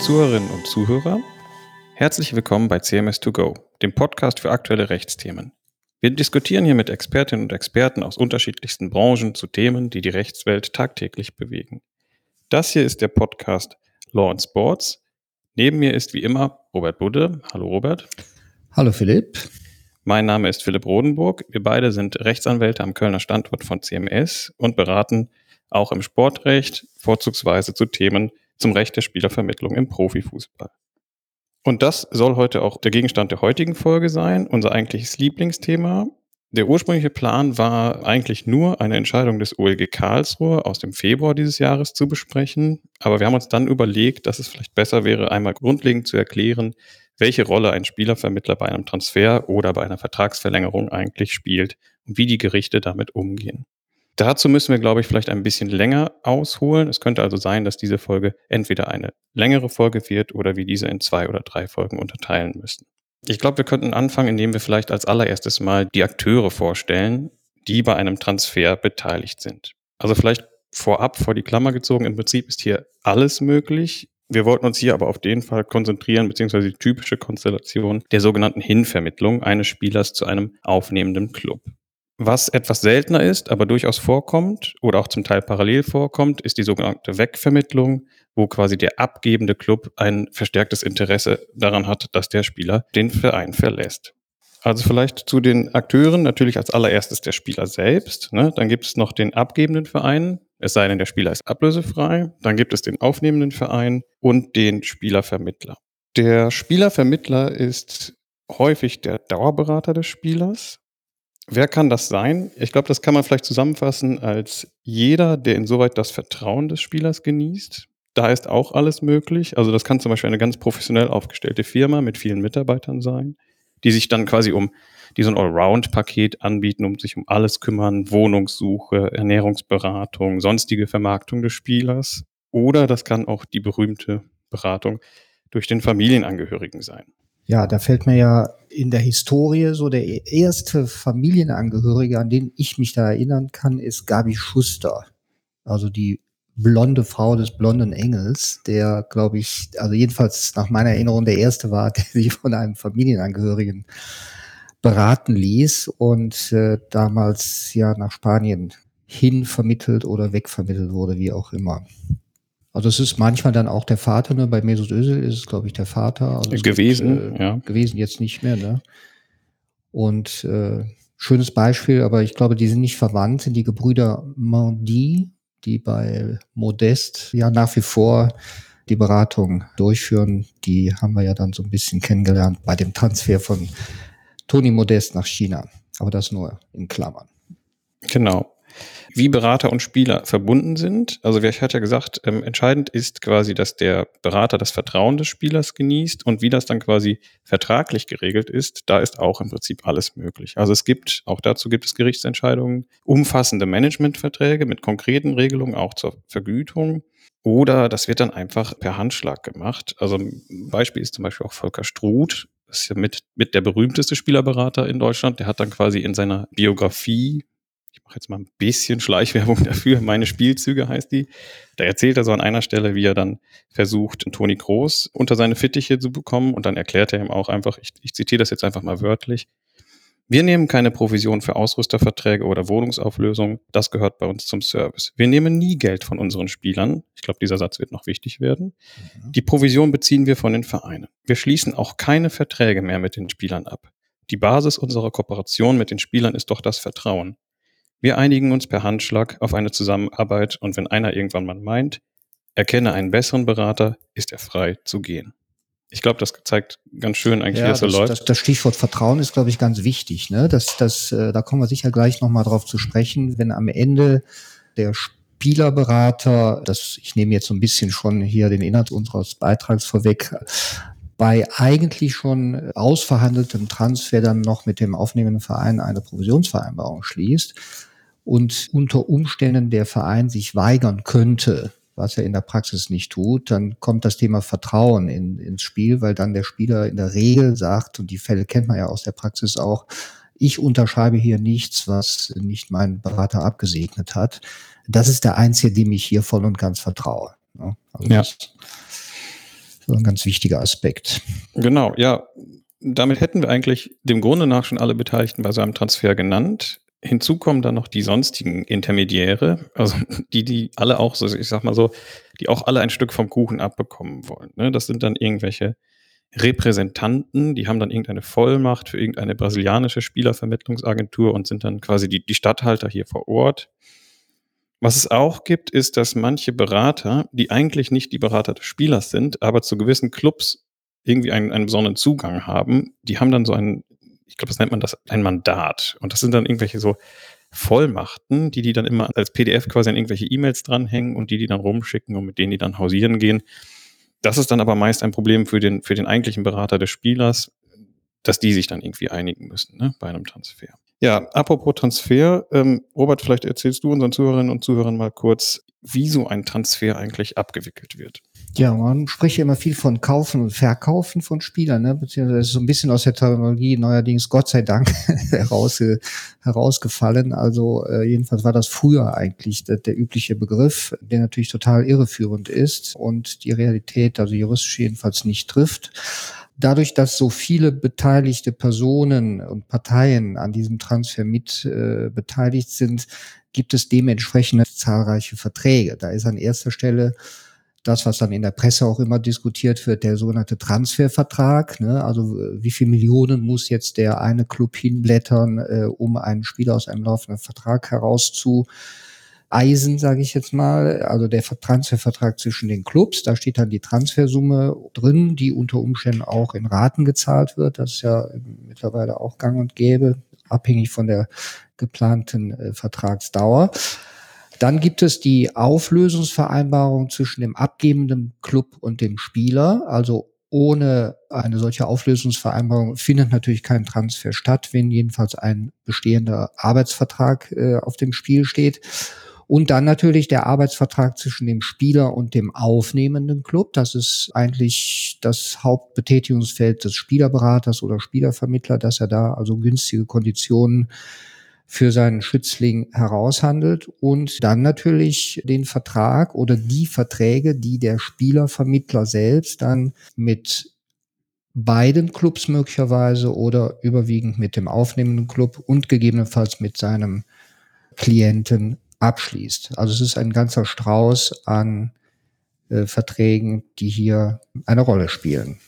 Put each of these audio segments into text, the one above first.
Zuhörerinnen und Zuhörer, herzlich willkommen bei CMS2Go, dem Podcast für aktuelle Rechtsthemen. Wir diskutieren hier mit Expertinnen und Experten aus unterschiedlichsten Branchen zu Themen, die die Rechtswelt tagtäglich bewegen. Das hier ist der Podcast Law and Sports. Neben mir ist wie immer Robert Budde. Hallo Robert. Hallo Philipp. Mein Name ist Philipp Rodenburg. Wir beide sind Rechtsanwälte am Kölner Standort von CMS und beraten auch im Sportrecht, vorzugsweise zu Themen zum Recht der Spielervermittlung im Profifußball. Und das soll heute auch der Gegenstand der heutigen Folge sein, unser eigentliches Lieblingsthema. Der ursprüngliche Plan war eigentlich nur eine Entscheidung des OLG Karlsruhe aus dem Februar dieses Jahres zu besprechen. Aber wir haben uns dann überlegt, dass es vielleicht besser wäre, einmal grundlegend zu erklären, welche Rolle ein Spielervermittler bei einem Transfer oder bei einer Vertragsverlängerung eigentlich spielt und wie die Gerichte damit umgehen. Dazu müssen wir, glaube ich, vielleicht ein bisschen länger ausholen. Es könnte also sein, dass diese Folge entweder eine längere Folge wird oder wir diese in zwei oder drei Folgen unterteilen müssen. Ich glaube, wir könnten anfangen, indem wir vielleicht als allererstes mal die Akteure vorstellen, die bei einem Transfer beteiligt sind. Also vielleicht vorab vor die Klammer gezogen, im Prinzip ist hier alles möglich. Wir wollten uns hier aber auf den Fall konzentrieren, beziehungsweise die typische Konstellation der sogenannten Hinvermittlung eines Spielers zu einem aufnehmenden Club. Was etwas seltener ist, aber durchaus vorkommt oder auch zum Teil parallel vorkommt, ist die sogenannte Wegvermittlung, wo quasi der abgebende Club ein verstärktes Interesse daran hat, dass der Spieler den Verein verlässt. Also vielleicht zu den Akteuren, natürlich als allererstes der Spieler selbst. Ne? Dann gibt es noch den abgebenden Verein, es sei denn, der Spieler ist ablösefrei. Dann gibt es den aufnehmenden Verein und den Spielervermittler. Der Spielervermittler ist häufig der Dauerberater des Spielers. Wer kann das sein? Ich glaube, das kann man vielleicht zusammenfassen als jeder, der insoweit das Vertrauen des Spielers genießt. Da ist auch alles möglich. Also das kann zum Beispiel eine ganz professionell aufgestellte Firma mit vielen Mitarbeitern sein, die sich dann quasi um die so ein Allround-Paket anbieten, um sich um alles kümmern, Wohnungssuche, Ernährungsberatung, sonstige Vermarktung des Spielers. Oder das kann auch die berühmte Beratung durch den Familienangehörigen sein. Ja, da fällt mir ja in der Historie so der erste Familienangehörige, an den ich mich da erinnern kann, ist Gabi Schuster. Also die blonde Frau des blonden Engels, der, glaube ich, also jedenfalls nach meiner Erinnerung der erste war, der sich von einem Familienangehörigen beraten ließ und äh, damals ja nach Spanien hin vermittelt oder wegvermittelt wurde, wie auch immer. Also es ist manchmal dann auch der Vater, ne? Bei Mesut Özil ist es, glaube ich, der Vater. Also gewesen, gibt, äh, ja. Gewesen, jetzt nicht mehr, ne? Und äh, schönes Beispiel, aber ich glaube, die sind nicht verwandt, sind die Gebrüder Mandi, die bei Modest ja nach wie vor die Beratung durchführen. Die haben wir ja dann so ein bisschen kennengelernt bei dem Transfer von Toni Modest nach China. Aber das nur in Klammern. Genau wie Berater und Spieler verbunden sind. Also ich hatte ja gesagt, ähm, entscheidend ist quasi, dass der Berater das Vertrauen des Spielers genießt und wie das dann quasi vertraglich geregelt ist, da ist auch im Prinzip alles möglich. Also es gibt, auch dazu gibt es Gerichtsentscheidungen, umfassende Managementverträge mit konkreten Regelungen auch zur Vergütung. Oder das wird dann einfach per Handschlag gemacht. Also ein Beispiel ist zum Beispiel auch Volker Struth, das ist ja mit, mit der berühmteste Spielerberater in Deutschland. Der hat dann quasi in seiner Biografie mache jetzt mal ein bisschen Schleichwerbung dafür. Meine Spielzüge heißt die. Da erzählt er so an einer Stelle, wie er dann versucht, Toni Groß unter seine Fittiche zu bekommen. Und dann erklärt er ihm auch einfach, ich, ich zitiere das jetzt einfach mal wörtlich. Wir nehmen keine Provision für Ausrüsterverträge oder Wohnungsauflösung. Das gehört bei uns zum Service. Wir nehmen nie Geld von unseren Spielern. Ich glaube, dieser Satz wird noch wichtig werden. Mhm. Die Provision beziehen wir von den Vereinen. Wir schließen auch keine Verträge mehr mit den Spielern ab. Die Basis unserer Kooperation mit den Spielern ist doch das Vertrauen. Wir einigen uns per Handschlag auf eine Zusammenarbeit und wenn einer irgendwann mal meint, erkenne einen besseren Berater, ist er frei zu gehen. Ich glaube, das zeigt ganz schön eigentlich, ja, wie das so läuft. Das, das Stichwort Vertrauen ist, glaube ich, ganz wichtig. Ne? Das, das, äh, da kommen wir sicher gleich nochmal drauf zu sprechen, wenn am Ende der Spielerberater, das, ich nehme jetzt so ein bisschen schon hier den Inhalt unseres Beitrags vorweg, bei eigentlich schon ausverhandeltem Transfer dann noch mit dem aufnehmenden Verein eine Provisionsvereinbarung schließt, und unter Umständen der Verein sich weigern könnte, was er in der Praxis nicht tut, dann kommt das Thema Vertrauen in, ins Spiel, weil dann der Spieler in der Regel sagt, und die Fälle kennt man ja aus der Praxis auch, ich unterschreibe hier nichts, was nicht mein Berater abgesegnet hat. Das ist der Einzige, dem ich hier voll und ganz vertraue. Also ja. Das ist ein ganz wichtiger Aspekt. Genau, ja. Damit hätten wir eigentlich dem Grunde nach schon alle Beteiligten bei seinem Transfer genannt. Hinzu kommen dann noch die sonstigen Intermediäre, also die, die alle auch so, ich sag mal so, die auch alle ein Stück vom Kuchen abbekommen wollen. Ne? Das sind dann irgendwelche Repräsentanten, die haben dann irgendeine Vollmacht für irgendeine brasilianische Spielervermittlungsagentur und sind dann quasi die, die Stadthalter hier vor Ort. Was es auch gibt, ist, dass manche Berater, die eigentlich nicht die Berater des Spielers sind, aber zu gewissen Clubs irgendwie einen, einen besonderen Zugang haben, die haben dann so ein, ich glaube, das nennt man das ein Mandat. Und das sind dann irgendwelche so Vollmachten, die die dann immer als PDF quasi an irgendwelche E-Mails dranhängen und die die dann rumschicken und mit denen die dann hausieren gehen. Das ist dann aber meist ein Problem für den, für den eigentlichen Berater des Spielers, dass die sich dann irgendwie einigen müssen ne, bei einem Transfer. Ja, apropos Transfer, ähm, Robert, vielleicht erzählst du unseren Zuhörerinnen und Zuhörern mal kurz, wie so ein Transfer eigentlich abgewickelt wird. Ja, man spricht ja immer viel von Kaufen und Verkaufen von Spielern, ne? beziehungsweise so ein bisschen aus der Terminologie neuerdings Gott sei Dank herausge herausgefallen. Also äh, jedenfalls war das früher eigentlich der, der übliche Begriff, der natürlich total irreführend ist und die Realität, also juristisch jedenfalls nicht trifft. Dadurch, dass so viele beteiligte Personen und Parteien an diesem Transfer mit äh, beteiligt sind, gibt es dementsprechend zahlreiche Verträge. Da ist an erster Stelle das, was dann in der Presse auch immer diskutiert wird, der sogenannte Transfervertrag. Ne? Also wie viel Millionen muss jetzt der eine Club hinblättern, äh, um einen Spieler aus einem laufenden Vertrag herauszu Eisen, sage ich jetzt mal, also der Transfervertrag zwischen den Clubs, da steht dann die Transfersumme drin, die unter Umständen auch in Raten gezahlt wird. Das ist ja mittlerweile auch gang und gäbe, abhängig von der geplanten äh, Vertragsdauer. Dann gibt es die Auflösungsvereinbarung zwischen dem abgebenden Club und dem Spieler. Also ohne eine solche Auflösungsvereinbarung findet natürlich kein Transfer statt, wenn jedenfalls ein bestehender Arbeitsvertrag äh, auf dem Spiel steht. Und dann natürlich der Arbeitsvertrag zwischen dem Spieler und dem aufnehmenden Club. Das ist eigentlich das Hauptbetätigungsfeld des Spielerberaters oder Spielervermittler, dass er da also günstige Konditionen für seinen Schützling heraushandelt und dann natürlich den Vertrag oder die Verträge, die der Spielervermittler selbst dann mit beiden Clubs möglicherweise oder überwiegend mit dem aufnehmenden Club und gegebenenfalls mit seinem Klienten abschließt. Also es ist ein ganzer Strauß an äh, Verträgen, die hier eine Rolle spielen.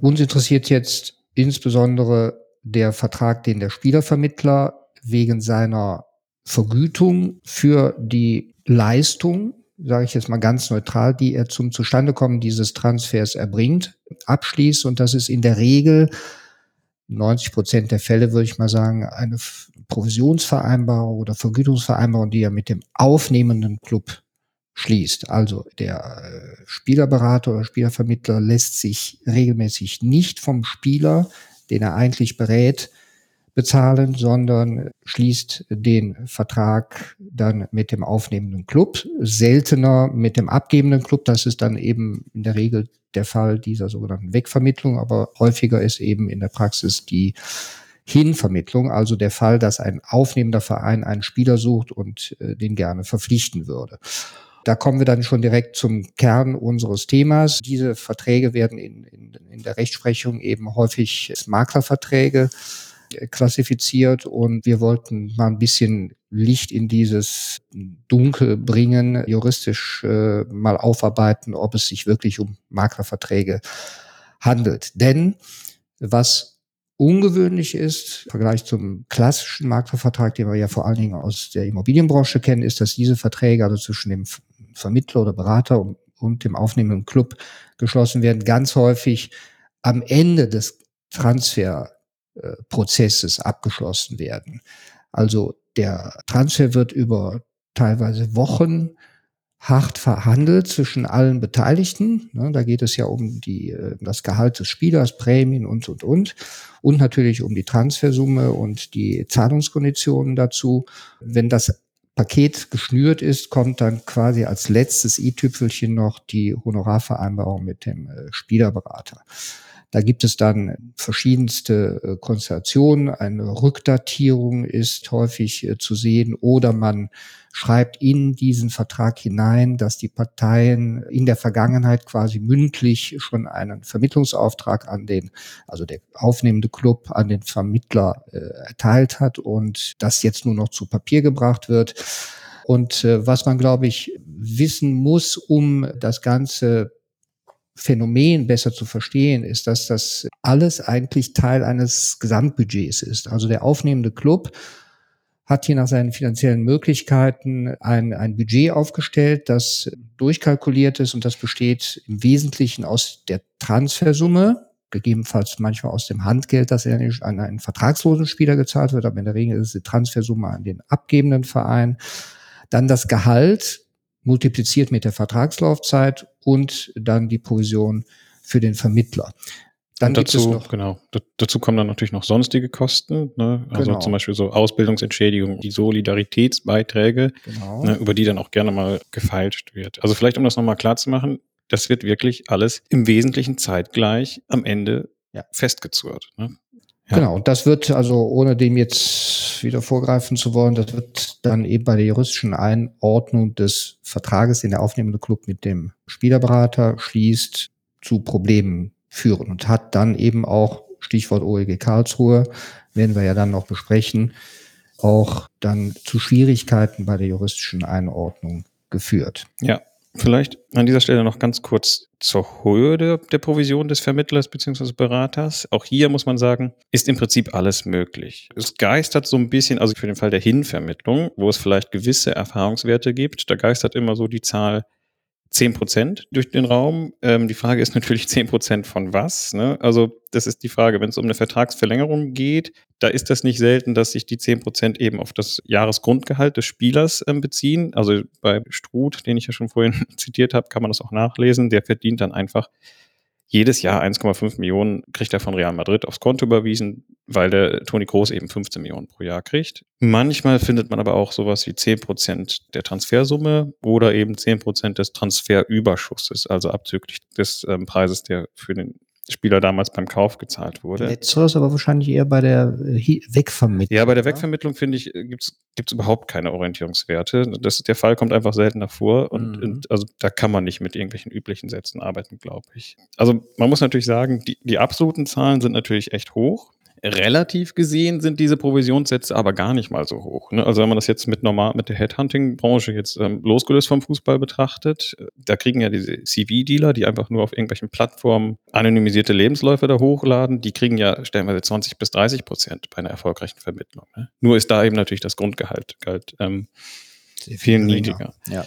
Uns interessiert jetzt insbesondere der Vertrag, den der Spielervermittler wegen seiner Vergütung für die Leistung, sage ich jetzt mal ganz neutral, die er zum Zustandekommen dieses Transfers erbringt, abschließt. Und das ist in der Regel 90 Prozent der Fälle, würde ich mal sagen, eine Provisionsvereinbarung oder Vergütungsvereinbarung, die er mit dem aufnehmenden Club schließt. Also der äh, Spielerberater oder Spielervermittler lässt sich regelmäßig nicht vom Spieler, den er eigentlich berät, bezahlen, sondern schließt den Vertrag dann mit dem aufnehmenden Club, seltener mit dem abgebenden Club. Das ist dann eben in der Regel der Fall dieser sogenannten Wegvermittlung, aber häufiger ist eben in der Praxis die Hinvermittlung, also der Fall, dass ein aufnehmender Verein einen Spieler sucht und äh, den gerne verpflichten würde. Da kommen wir dann schon direkt zum Kern unseres Themas. Diese Verträge werden in, in, in der Rechtsprechung eben häufig als Maklerverträge klassifiziert und wir wollten mal ein bisschen Licht in dieses Dunkel bringen, juristisch äh, mal aufarbeiten, ob es sich wirklich um Maklerverträge handelt. Denn was ungewöhnlich ist, im Vergleich zum klassischen Maklervertrag, den wir ja vor allen Dingen aus der Immobilienbranche kennen, ist, dass diese Verträge also zwischen dem Vermittler oder Berater und, und dem aufnehmenden Club geschlossen werden, ganz häufig am Ende des Transfer Prozesses abgeschlossen werden. Also der Transfer wird über teilweise Wochen hart verhandelt zwischen allen Beteiligten. Ne, da geht es ja um die, äh, das Gehalt des Spielers, Prämien und, und, und. Und natürlich um die Transfersumme und die Zahlungskonditionen dazu. Wenn das Paket geschnürt ist, kommt dann quasi als letztes i-Tüpfelchen noch die Honorarvereinbarung mit dem äh, Spielerberater. Da gibt es dann verschiedenste äh, Konstellationen. Eine Rückdatierung ist häufig äh, zu sehen oder man schreibt in diesen Vertrag hinein, dass die Parteien in der Vergangenheit quasi mündlich schon einen Vermittlungsauftrag an den, also der aufnehmende Club an den Vermittler äh, erteilt hat und das jetzt nur noch zu Papier gebracht wird. Und äh, was man, glaube ich, wissen muss, um das Ganze Phänomen besser zu verstehen, ist, dass das alles eigentlich Teil eines Gesamtbudgets ist. Also der aufnehmende Club hat hier nach seinen finanziellen Möglichkeiten ein, ein Budget aufgestellt, das durchkalkuliert ist und das besteht im Wesentlichen aus der Transfersumme, gegebenenfalls manchmal aus dem Handgeld, das an einen vertragslosen Spieler gezahlt wird, aber in der Regel ist es die Transfersumme an den abgebenden Verein. Dann das Gehalt multipliziert mit der Vertragslaufzeit und dann die Provision für den Vermittler. Dann und dazu, genau, dazu kommen dann natürlich noch sonstige Kosten, ne? also genau. zum Beispiel so Ausbildungsentschädigung, die Solidaritätsbeiträge, genau. ne, über die dann auch gerne mal gefeilscht wird. Also vielleicht, um das nochmal klar zu machen, das wird wirklich alles im Wesentlichen zeitgleich am Ende ja. festgezurrt. Ne? Ja. Genau, und das wird also, ohne dem jetzt wieder vorgreifen zu wollen, das wird dann eben bei der juristischen Einordnung des Vertrages, den der aufnehmende Club mit dem Spielerberater schließt, zu Problemen führen und hat dann eben auch, Stichwort OEG Karlsruhe, werden wir ja dann noch besprechen, auch dann zu Schwierigkeiten bei der juristischen Einordnung geführt. Ja, vielleicht an dieser Stelle noch ganz kurz zur Höhe der, der Provision des Vermittlers bzw. Beraters. Auch hier muss man sagen, ist im Prinzip alles möglich. Es geistert so ein bisschen, also für den Fall der Hinvermittlung, wo es vielleicht gewisse Erfahrungswerte gibt, da geistert immer so die Zahl 10 Prozent durch den Raum. Ähm, die Frage ist natürlich 10 Prozent von was. Ne? Also das ist die Frage, wenn es um eine Vertragsverlängerung geht, da ist das nicht selten, dass sich die 10 Prozent eben auf das Jahresgrundgehalt des Spielers ähm, beziehen. Also bei Struth, den ich ja schon vorhin zitiert habe, kann man das auch nachlesen. Der verdient dann einfach jedes Jahr 1,5 Millionen kriegt er von Real Madrid aufs Konto überwiesen, weil der Toni Groß eben 15 Millionen pro Jahr kriegt. Manchmal findet man aber auch sowas wie 10 Prozent der Transfersumme oder eben 10 Prozent des Transferüberschusses, also abzüglich des ähm, Preises, der für den Spieler damals beim Kauf gezahlt wurde. Letzteres aber wahrscheinlich eher bei der äh, Wegvermittlung. Ja, bei der Wegvermittlung finde ich, gibt es überhaupt keine Orientierungswerte. Das, der Fall kommt einfach seltener vor und, mhm. und, also da kann man nicht mit irgendwelchen üblichen Sätzen arbeiten, glaube ich. Also man muss natürlich sagen, die, die absoluten Zahlen sind natürlich echt hoch. Relativ gesehen sind diese Provisionssätze aber gar nicht mal so hoch. Ne? Also wenn man das jetzt mit normal mit der Headhunting-Branche jetzt ähm, losgelöst vom Fußball betrachtet, da kriegen ja diese CV-Dealer, die einfach nur auf irgendwelchen Plattformen anonymisierte Lebensläufe da hochladen, die kriegen ja stellenweise 20 bis 30 Prozent bei einer erfolgreichen Vermittlung. Ne? Nur ist da eben natürlich das Grundgehalt galt, ähm, viel, viel niedriger. Ja.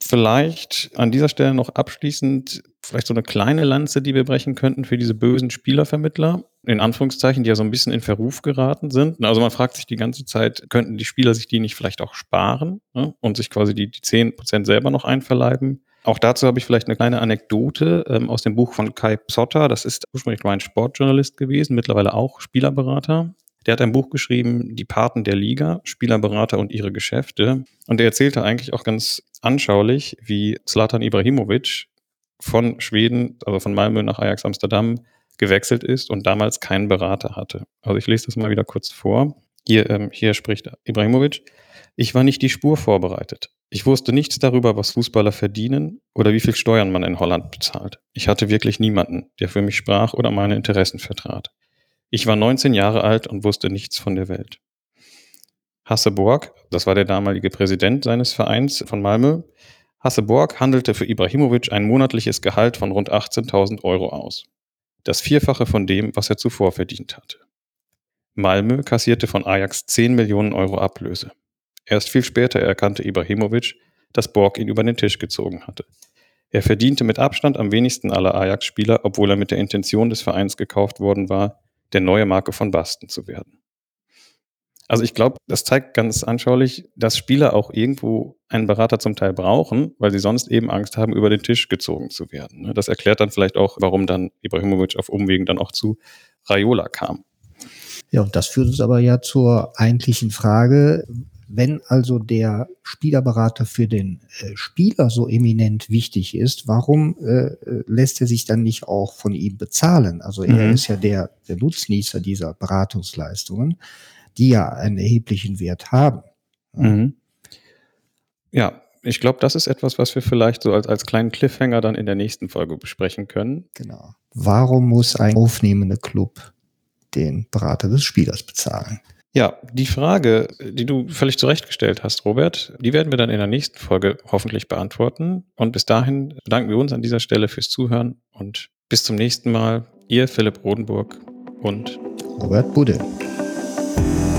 Vielleicht an dieser Stelle noch abschließend vielleicht so eine kleine Lanze, die wir brechen könnten für diese bösen Spielervermittler, in Anführungszeichen, die ja so ein bisschen in Verruf geraten sind. Also man fragt sich die ganze Zeit, könnten die Spieler sich die nicht vielleicht auch sparen ne, und sich quasi die, die 10% selber noch einverleiben? Auch dazu habe ich vielleicht eine kleine Anekdote ähm, aus dem Buch von Kai Psotter. Das ist ursprünglich mal ein Sportjournalist gewesen, mittlerweile auch Spielerberater. Der hat ein Buch geschrieben, Die Paten der Liga, Spielerberater und ihre Geschäfte. Und er erzählte eigentlich auch ganz anschaulich, wie Zlatan Ibrahimovic von Schweden, also von Malmö nach Ajax Amsterdam gewechselt ist und damals keinen Berater hatte. Also ich lese das mal wieder kurz vor. Hier, ähm, hier spricht Ibrahimovic. Ich war nicht die Spur vorbereitet. Ich wusste nichts darüber, was Fußballer verdienen oder wie viel Steuern man in Holland bezahlt. Ich hatte wirklich niemanden, der für mich sprach oder meine Interessen vertrat. Ich war 19 Jahre alt und wusste nichts von der Welt. Hasse Borg, das war der damalige Präsident seines Vereins von Malmö, Hasse Borg handelte für Ibrahimovic ein monatliches Gehalt von rund 18.000 Euro aus. Das Vierfache von dem, was er zuvor verdient hatte. Malmö kassierte von Ajax 10 Millionen Euro Ablöse. Erst viel später erkannte Ibrahimovic, dass Borg ihn über den Tisch gezogen hatte. Er verdiente mit Abstand am wenigsten aller Ajax-Spieler, obwohl er mit der Intention des Vereins gekauft worden war, der neue Marke von Basten zu werden. Also ich glaube, das zeigt ganz anschaulich, dass Spieler auch irgendwo einen Berater zum Teil brauchen, weil sie sonst eben Angst haben, über den Tisch gezogen zu werden. Ne? Das erklärt dann vielleicht auch, warum dann Ibrahimovic auf Umwegen dann auch zu Raiola kam. Ja, und das führt uns aber ja zur eigentlichen Frage, Wenn also der Spielerberater für den äh, Spieler so eminent wichtig ist, warum äh, lässt er sich dann nicht auch von ihm bezahlen? Also er Mhm. ist ja der, der Nutznießer dieser Beratungsleistungen, die ja einen erheblichen Wert haben. Mhm. Ja, ich glaube, das ist etwas, was wir vielleicht so als, als kleinen Cliffhanger dann in der nächsten Folge besprechen können. Genau. Warum muss ein aufnehmender Club den Berater des Spielers bezahlen? Ja, die Frage, die du völlig zurechtgestellt hast, Robert, die werden wir dann in der nächsten Folge hoffentlich beantworten. Und bis dahin bedanken wir uns an dieser Stelle fürs Zuhören und bis zum nächsten Mal. Ihr Philipp Rodenburg und Robert Budde. Thank you.